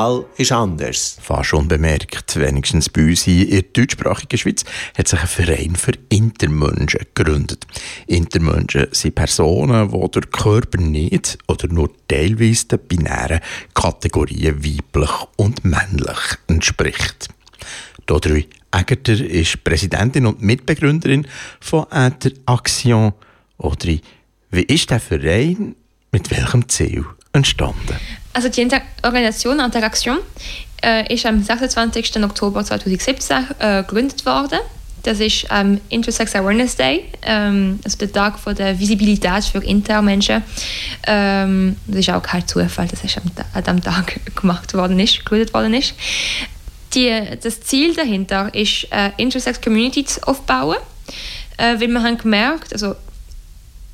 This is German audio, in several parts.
Val ist anders. Fast unbemerkt, wenigstens bei uns hier in der deutschsprachigen Schweiz, hat sich ein Verein für Intermenschen gegründet. Intermenschen sind Personen, die der Körper nicht oder nur teilweise den binären Kategorien weiblich und männlich entspricht. Dodrui Egerter ist Präsidentin und Mitbegründerin von Interaction. Audrey, wie ist der Verein mit welchem Ziel entstanden? Also die Inter Organisation Interaction äh, ist am 26. Oktober 2017 äh, gegründet worden. Das ist ähm, Intersex Awareness Day, ähm, also der Tag von der Visibilität für Intermenschen. Ähm, das ist auch kein Zufall, dass es an diesem Tag gemacht worden ist, gegründet worden ist. Die, das Ziel dahinter ist, äh, Intersex Community zu aufbauen, äh, weil wir haben gemerkt, also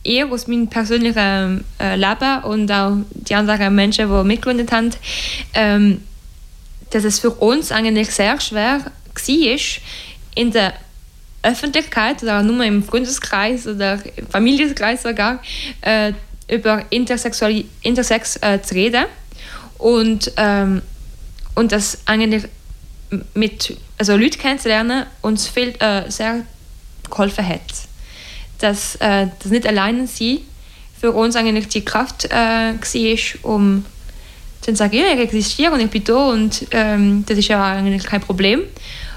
eher aus meinem persönlichen äh, Leben und auch die anderen Menschen, die mitgegründet haben, ähm, dass es für uns eigentlich sehr schwer war, in der Öffentlichkeit oder nur im Freundeskreis oder Familienkreis sogar äh, über Intersex äh, zu reden. Und, ähm, und das eigentlich mit also Leute kennenzulernen uns viel äh, sehr geholfen hat dass äh, das nicht alleine sie für uns eigentlich die Kraft äh, war, um zu sagen, ja, ich existiere und ich bin da und ähm, das ist ja eigentlich kein Problem.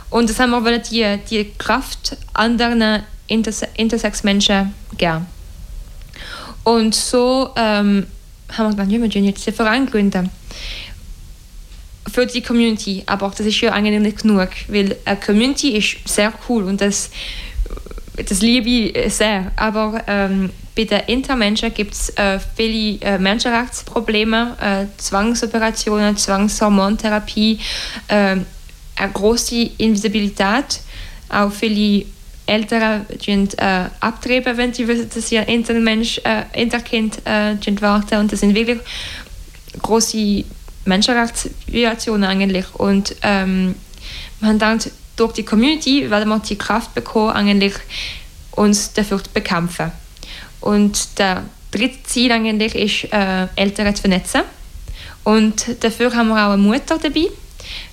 Und das haben wir wollen, die, die Kraft anderen Interse Intersex-Menschen gern. Und so ähm, haben wir gedacht, ja, wir jetzt den Verein gründen. Für die Community, aber das ist ja eigentlich nicht genug, weil eine Community ist sehr cool und das das liebe ich sehr. Aber ähm, bei den Intermenschen gibt es äh, viele äh, Menschenrechtsprobleme, äh, Zwangsoperationen, Zwangshormontherapie, äh, eine große Invisibilität. Auch viele Eltern sind, äh, abtreiben, wenn sie wissen, dass ihr Intermensch, äh, Interkind äh, warten. Und das sind wirklich große Menschenrechtsviolationen eigentlich. Und ähm, man denkt, durch die Community werden wir die Kraft bekommen, eigentlich uns dafür zu bekämpfen. Und der dritte Ziel eigentlich ist, äh, Eltern zu vernetzen. Und dafür haben wir auch eine Mutter dabei.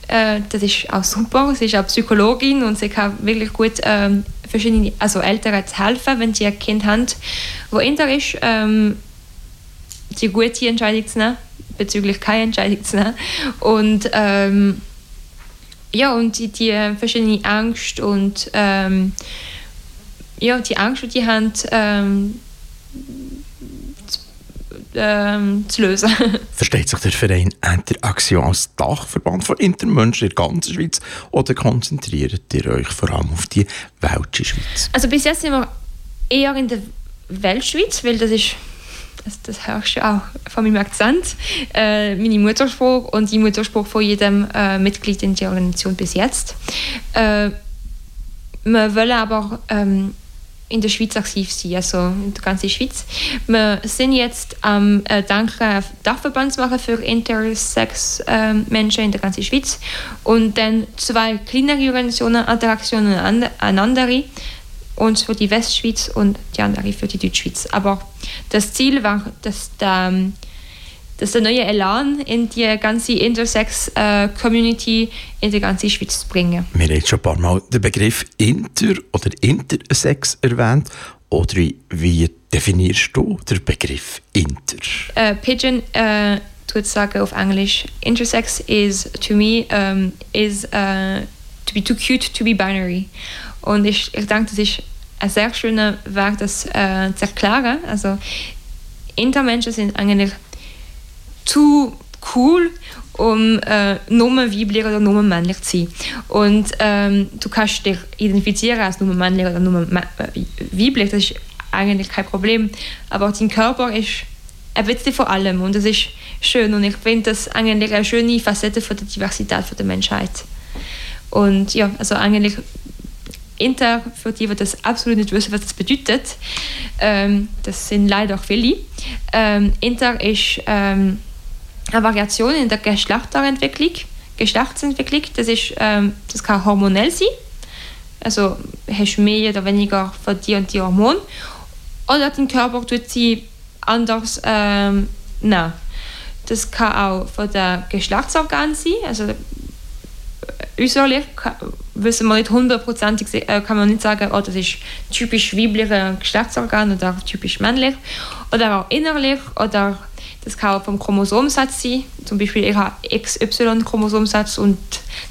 Äh, das ist auch super. Sie ist auch Psychologin und sie kann wirklich gut äh, verschiedene, also Eltern zu helfen, wenn sie ein Kind haben, wo inter ist, ähm, die gute Entscheidung zu nehmen, bezüglich keine Entscheidung zu nehmen. Und ähm, ja, und die, die verschiedene Angst und ähm, ja, die Angst, die die haben, ähm, zu, ähm, zu lösen. Versteht sich der Verein Interaktion als Dachverband von Intermenschen in der ganzen Schweiz oder konzentriert ihr euch vor allem auf die welche Schweiz? Also bis jetzt sind wir eher in der Weltschweiz, weil das ist das, das hörst du auch von meinem Akzent, äh, meine Mutterspruch und die Mutterspruch von jedem äh, Mitglied in der Organisation bis jetzt. Äh, wir wollen aber ähm, in der Schweiz aktiv sein, also in der ganzen Schweiz. Wir sind jetzt am ähm, dank Dachverband machen für Intersex-Menschen ähm, in der ganzen Schweiz und dann zwei kleinere Organisationen, Interaktionen an andere und für die Westschweiz und die andere für die Deutschschweiz. Aber das Ziel war, dass der, dass der neue Elan in die ganze Intersex-Community äh, in die ganze Schweiz zu bringen. Wir haben schon ein paar Mal den Begriff Inter oder Intersex erwähnt. Oder wie definierst du den Begriff Inter? Uh, Pigeon uh, tut sagen auf Englisch, Intersex is to me um, is uh, to be too cute to be binary. Und ich, ich denke, das ist ein sehr schöner Weg, das äh, zu erklären. Also Intermenschen sind eigentlich zu cool, um äh, nur weiblich oder nur männlich zu sein. Und ähm, du kannst dich identifizieren als nur männlich oder nur äh, weiblich, das ist eigentlich kein Problem. Aber dein Körper ist ein bisschen von allem und das ist schön und ich finde das eigentlich eine schöne Facette von der Diversität von der Menschheit. Und ja, also eigentlich Inter, für die, die das absolut nicht wissen, was das bedeutet, ähm, das sind leider viele. Ähm, Inter ist ähm, eine Variation in der Geschlechterentwicklung. Geschlechtsentwicklung, das, ist, ähm, das kann hormonell sein. Also hast du mehr oder weniger von dir und die Hormon. Oder dein Körper tut sie anders ähm, nein. Das kann auch von den Geschlechtsorganen sein. Also äh, äußerlich wissen wir nicht hundertprozentig, äh, kann man nicht sagen, oh, das ist typisch weiblicher Geschlechtsorgan oder typisch männlich. Oder auch innerlich oder das kann auch vom Chromosomsatz sein. Zum Beispiel ich habe XY-Chromosomsatz und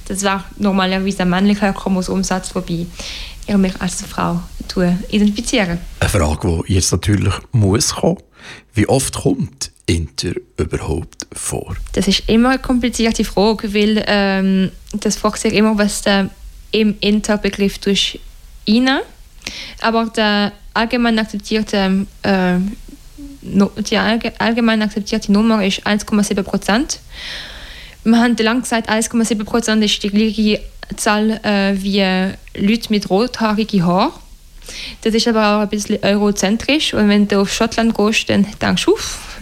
das war normalerweise ein männlicher Chromosomsatz, wobei ich mich als Frau identifiziere. Eine Frage, die jetzt natürlich muss kommen. Wie oft kommt Inter überhaupt vor? Das ist immer eine komplizierte Frage, weil ähm, das fragt sich immer, was der im Inter-Begriff durch rein. Aber der allgemein akzeptierte äh, die allgemein akzeptierte Nummer ist 1,7 Prozent. Wir haben lange gesagt, 1,7 Prozent ist die gleiche Zahl äh, wie Leute mit rothaarigen Haaren. Das ist aber auch ein bisschen eurozentrisch. Und wenn du auf Schottland gehst, dann denkst du, uff,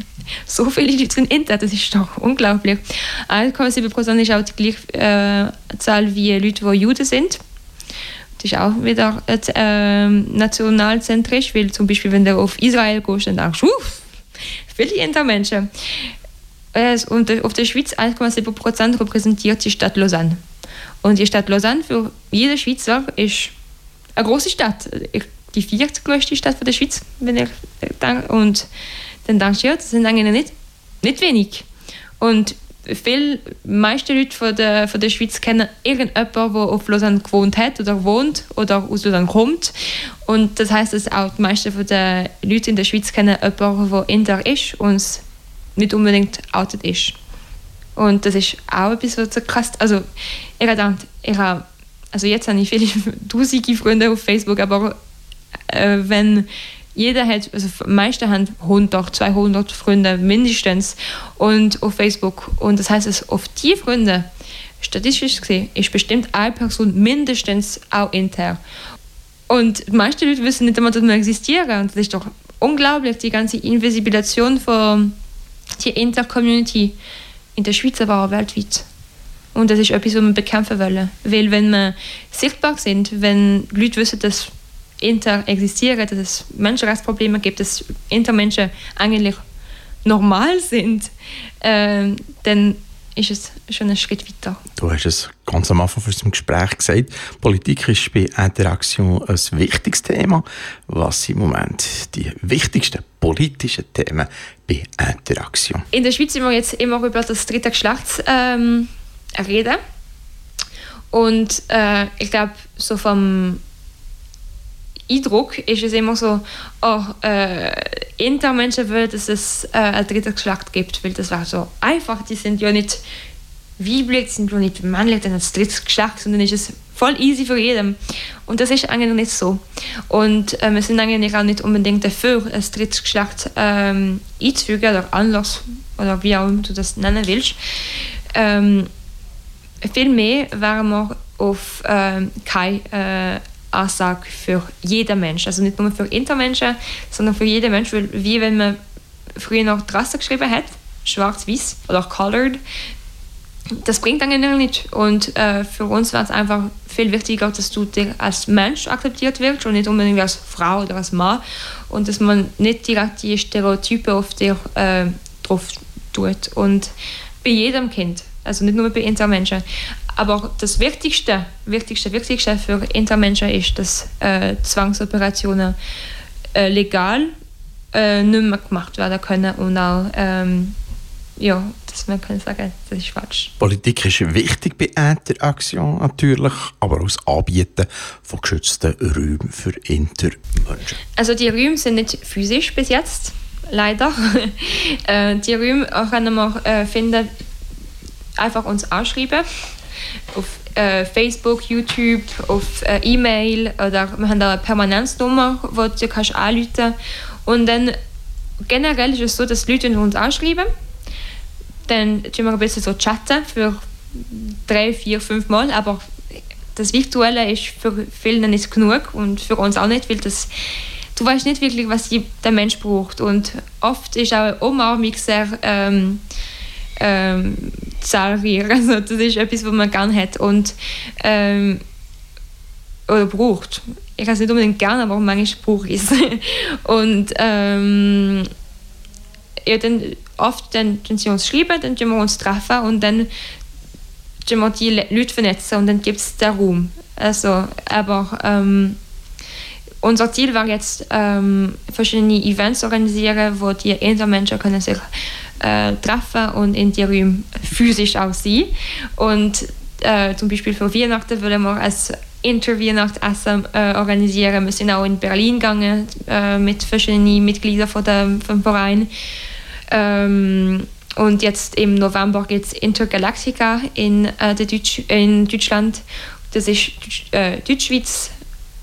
so viele Leute sind Inter, das ist doch unglaublich. 1,7 Prozent ist auch die gleiche äh, Zahl wie Leute, die Juden sind. Das ist auch wieder äh, nationalzentrisch, weil zum Beispiel, wenn du auf Israel gehst, dann denkst du, viele Intermenschen. Äh, und auf der Schweiz 1,7 Prozent repräsentiert die Stadt Lausanne. Und die Stadt Lausanne für jeden Schweizer ist eine große Stadt. Die viertgrößte Stadt der Schweiz, wenn ich denke. Und dann denkst du, ja, das sind eigentlich nicht, nicht wenig. Und viele meiste Leute von der, von der Schweiz kennen irgendjemanden, der auf Lausanne gewohnt hat oder wohnt oder aus Lausanne kommt. Und das heißt, dass auch die meisten von den Leuten in der Schweiz kennen jemanden, der Inder ist und nicht unbedingt outet ist. Und das ist auch etwas, was so krass Also, ich habe ich habe, also jetzt habe ich viele tausende Freunde auf Facebook, aber äh, wenn jeder hat, also meisten haben 100, 200 Freunde mindestens und auf Facebook. Und das heißt, dass auf die Freunde, statistisch gesehen, ist bestimmt eine Person mindestens auch intern. Und die meisten Leute wissen nicht immer, dass wir existieren. Und das ist doch unglaublich, die ganze Invisibilisation von der Inter-Community in der Schweiz, aber auch weltweit. Und das ist etwas, was wir bekämpfen wollen. Weil wenn wir sichtbar sind, wenn Leute wissen, dass Inter existieren, dass es Menschenrechtsprobleme gibt, dass Intermenschen eigentlich normal sind, äh, dann ist es schon ein Schritt weiter. Du hast es ganz am Anfang von unserem Gespräch gesagt, Politik ist bei Interaktion ein wichtiges Thema. Was sind im Moment die wichtigsten politischen Themen bei Interaktion? In der Schweiz sind wir jetzt immer über das dritte Geschlecht ähm, reden. Und äh, ich glaube, so vom Eindruck ist es immer so, oh, äh, Intermenschen wollen, dass es äh, ein drittes Geschlecht gibt, weil das war so einfach. Die sind ja nicht weiblich, sind ja nicht männlich, dann das drittes Geschlecht, sondern ist es voll easy für jeden. Und das ist eigentlich nicht so. Und äh, wir sind eigentlich auch nicht unbedingt dafür, ein drittes Geschlecht ähm, einzufügen oder anders, oder wie auch immer du das nennen willst. Ähm, Vielmehr wären wir auf ähm, keine äh, Aussage für jeden Mensch. Also nicht nur für Intermenschen, sondern für jeden Mensch. Weil, wie wenn man früher noch Rasse geschrieben hat, schwarz-weiß oder colored, das bringt eigentlich nicht. Und äh, für uns wäre es einfach viel wichtiger, dass du als Mensch akzeptiert wirst und nicht unbedingt als Frau oder als Mann. Und dass man nicht direkt die Stereotype auf dir äh, drauf tut. Und bei jedem Kind, also nicht nur bei Intermenschen. Aber das Wichtigste, Wichtigste, Wichtigste für Intermenschen ist, dass äh, Zwangsoperationen äh, legal äh, nicht mehr gemacht werden können und auch, ähm, ja, dass man kann sagen, das ist falsch. Politik ist wichtig bei Interaktion natürlich, aber auch das Anbieten von geschützten Räumen für Intermenschen. Also die Räume sind nicht physisch bis jetzt, leider. Äh, die Räume können wir äh, finden, einfach uns anschreiben auf äh, Facebook, YouTube, auf äh, E-Mail oder wir haben da eine Permanenznummer, wo du kannst anrufen. Und dann generell ist es so, dass Leute uns anschreiben, dann tun wir ein bisschen so chatten für drei, vier, fünf Mal, aber das Virtuelle ist für viele nicht genug und für uns auch nicht, weil das du weißt nicht wirklich, was der Mensch braucht. Und oft ist auch eine Umarmung sehr ähm, ähm, zahlreich. Also das ist etwas, was man gerne hat und ähm, oder braucht. Ich kann es nicht unbedingt gerne, aber manchmal brauche ich es. und ähm, ja, dann oft dann, dann sie uns schreiben, dann wir uns treffen und dann wir die Leute vernetzen und dann gibt es den Raum. Also, aber ähm, unser Ziel war jetzt, ähm, verschiedene Events organisieren, wo die Intermenschen können sich äh, treffen und in die Räume physisch auch sein. Und äh, zum Beispiel für Weihnachten wollen wir als Interviewnachtessen äh, organisieren. Wir sind auch in Berlin gegangen äh, mit verschiedenen Mitgliedern von dem, vom Verein. Ähm, und jetzt im November geht es Intergalactica in, äh, Deutsch, in Deutschland. Das ist äh, Deutschschweiz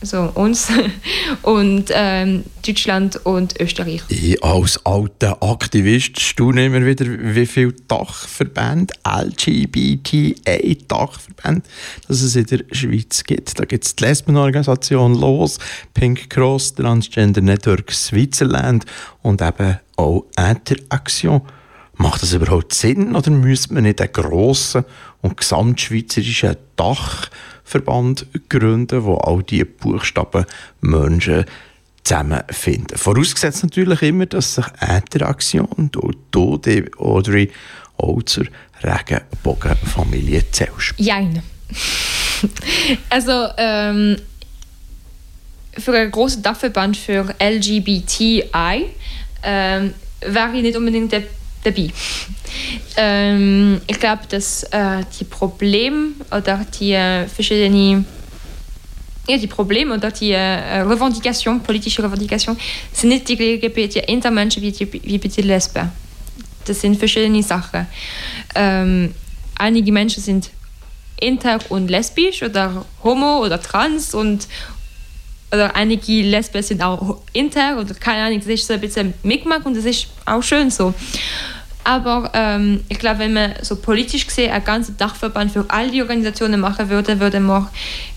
also uns, und ähm, Deutschland und Österreich. Ich als alter Aktivist staune immer wieder, wie viele Dachverbände, LGBTA-Dachverbände, dass es in der Schweiz gibt. Da gibt es die Lesbenorganisation LOS, Pink Cross, Transgender Network Switzerland und eben auch Interaction. Macht das überhaupt Sinn oder müsste man nicht einen grossen und gesamtschweizerischen Dachverband gründen, wo all diese Buchstaben Menschen zusammenfinden? Vorausgesetzt natürlich immer, dass sich Interaktion durch die Audrey auch zur Regenbogenfamilie zählst. Jein. also, ähm, für einen großen Dachverband für LGBTI ähm, wäre ich nicht unbedingt der dabei. Ähm, ich glaube, dass äh, die Probleme oder die äh, verschiedenen ja, die Probleme oder die äh, Revendikation, politische Revendikation, sind nicht die LGBT Intermenschen wie die, wie die Lesben. Das sind verschiedene Sachen. Ähm, einige Menschen sind inter und lesbisch oder homo oder trans und oder einige Lesben sind auch inter oder keine Ahnung, das ist so ein bisschen Mickmack und das ist auch schön so. Aber ähm, ich glaube, wenn man so politisch gesehen einen ganzen Dachverband für all die Organisationen machen würde, würde man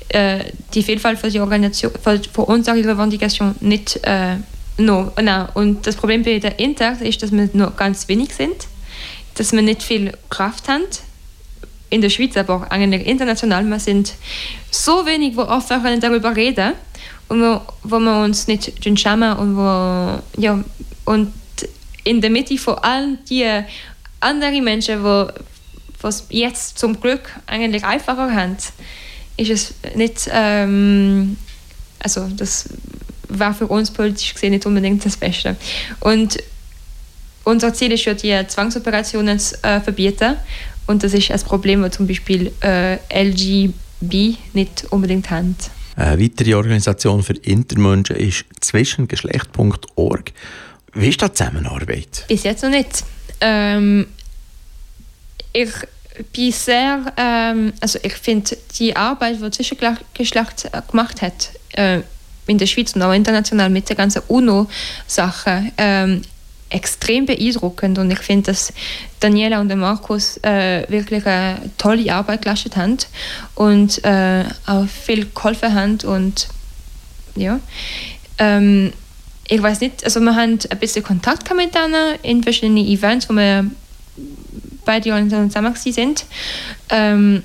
äh, die Vielfalt für die Organisation, für, für unsere Revendikation nicht äh, no, no. Und das Problem bei der Inter ist, dass wir nur ganz wenig sind, dass wir nicht viel Kraft haben. In der Schweiz, aber auch international. Wir sind so wenig, wo offen darüber reden und wo, wo wir uns nicht schämen und wo, ja, und in der Mitte von allen die anderen Menschen, die was jetzt zum Glück eigentlich einfacher haben, ist es nicht, ähm, also das war für uns politisch gesehen nicht unbedingt das Beste. Und unser Ziel ist ja, die Zwangsoperationen zu äh, verbieten. Und das ist ein Problem, das zum Beispiel äh, LGB nicht unbedingt haben. Eine weitere Organisation für Intermenschen ist zwischengeschlecht.org. Wie ist die Zusammenarbeit? Bis jetzt noch nicht. Ähm, ich bin sehr, ähm, also ich finde die Arbeit, die Zwischengeschlecht gemacht hat, äh, in der Schweiz und auch international mit der ganzen UNO-Sache, ähm, extrem beeindruckend und ich finde, dass Daniela und Markus äh, wirklich eine tolle Arbeit geleistet haben und äh, auch viel geholfen haben und ja. Ähm, ich weiß nicht, also wir haben ein bisschen Kontakt mit denen in verschiedenen Events, wo wir beide zusammen sind. Ähm,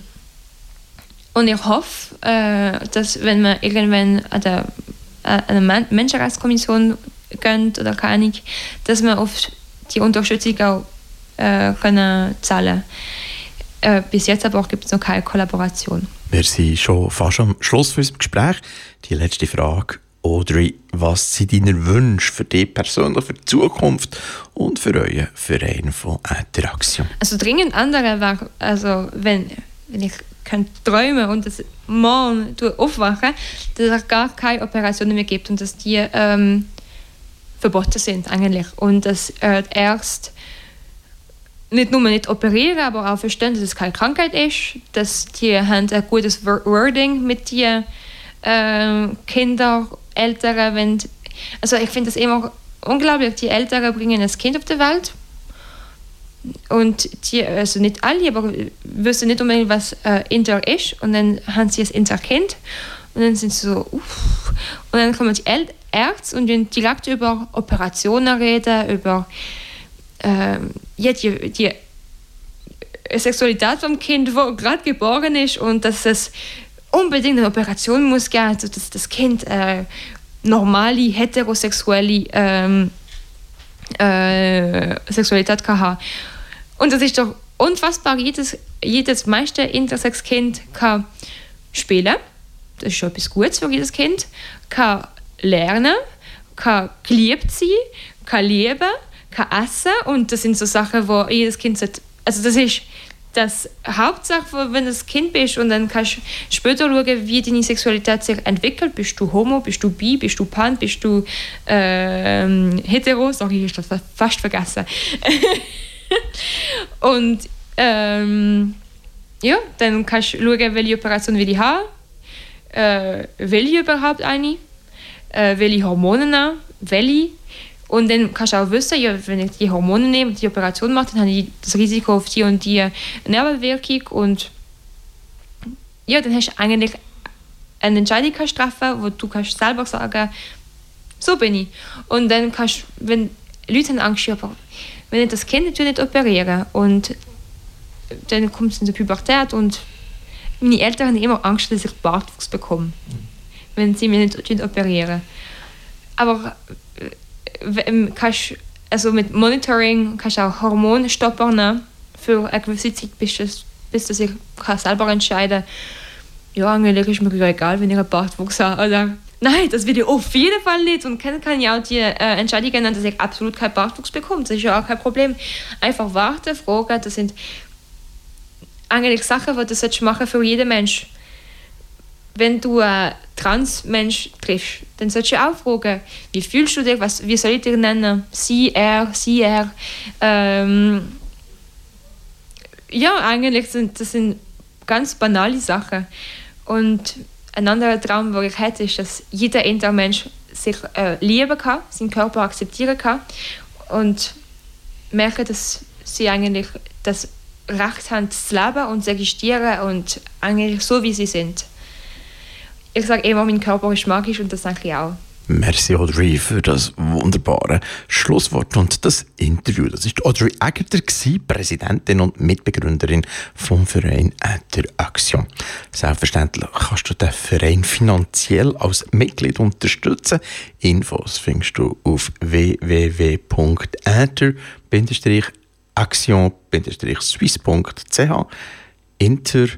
und ich hoffe, äh, dass wenn wir irgendwann an der äh, eine Menschenrechtskommission gehen oder keine Ahnung, dass wir auf die Unterstützung auch äh, können zahlen äh, Bis jetzt aber gibt es noch keine Kollaboration. Wir sind schon fast am Schluss für unserem Gespräch. Die letzte Frage Audrey, was sind deine Wünsche für dich persönlich, für die Zukunft und für euren Verein von Interaktion? Also dringend andere war, also wenn, wenn ich kann träumen und das morgen aufwachen, dass es gar keine Operationen mehr gibt und dass die ähm, verboten sind eigentlich. Und dass äh, erst nicht nur nicht operieren, aber auch verstehen, dass es keine Krankheit ist, dass die haben ein gutes Wording mit den äh, Kindern Ältere, wenn, also ich finde das immer unglaublich, die Ältere bringen ein Kind auf die Welt. Und die, also nicht alle, aber wissen nicht unbedingt, was äh, Inter ist. Und dann haben sie das Interkind. Und dann sind sie so, uff. und dann kommen die El Ärzte und die direkt über Operationen reden, über äh, ja, die, die Sexualität vom Kind, wo gerade geboren ist und dass es unbedingt eine Operation muss also dass das Kind äh, normale, heterosexuelle ähm, äh, Sexualität kann haben. Und das ist doch unfassbar. Jedes, jedes meiste Intersex-Kind kann spielen. Das ist schon etwas Gutes für jedes Kind. Kann lernen, kann geliebt sein, kann lieben, kann essen. Und das sind so Sachen, wo jedes Kind sollte, also das ist das Hauptsache, wenn du ein Kind bist und dann kannst du später schauen, wie deine Sexualität sich entwickelt. Bist du homo, bist du bi, bist du pan, bist du ähm, hetero? Sorry, ich habe das fast vergessen. und ähm, ja, dann kannst du schauen, welche Operation will ich haben. Äh, will ich überhaupt eine? Äh, welche Hormone nehmen? Welche? Und dann kannst du auch wissen, ja, wenn ich die Hormone nehme und die Operation mache, dann habe ich das Risiko auf die und die Nebenwirkung. Und ja, dann hast du eigentlich eine Entscheidung treffen, wo du kannst selber sagen, so bin ich. Und dann kannst wenn Leute haben Angst, aber wenn ich das Kind natürlich nicht operieren und dann kommt es in die Pubertät und meine Eltern haben immer Angst, dass ich Bartwuchs bekomme, wenn sie mich nicht operieren. Aber kannst, also mit Monitoring kannst du auch Hormone stoppen für eine gewisse Zeit, bis, bis das ich selber entscheiden ja, eigentlich ist mir egal, wenn ich einen Bartwuchs habe. Oder, nein, das will ich auf jeden Fall nicht. Und kann, kann ich auch die äh, Entscheidung ändern, dass ich absolut keinen Bartwuchs bekomme. Das ist ja auch kein Problem. Einfach warten, fragen, das sind eigentlich Sachen, die du machen für jeden Mensch wenn du einen Trans-Mensch triffst, dann solltest du auch fragen, wie fühlst du dich, was, wie soll ich dich nennen? Sie, er, sie, er. Ähm, ja, eigentlich sind das sind ganz banale Sachen. Und ein anderer Traum, den ich hätte, ist, dass jeder Intermensch sich äh, lieben kann, seinen Körper akzeptieren kann und merken, dass sie eigentlich das Recht haben zu leben und zu existieren und eigentlich so, wie sie sind ich sage immer, mein Körper ist magisch und das denke ich auch. Merci Audrey für das wunderbare Schlusswort und das Interview. Das ist Audrey Agerter, Präsidentin und Mitbegründerin vom Verein Interaction. Selbstverständlich kannst du den Verein finanziell als Mitglied unterstützen. Infos findest du auf www.inter-action-swiss.ch. Inter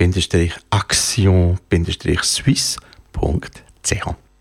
action-swiss.ch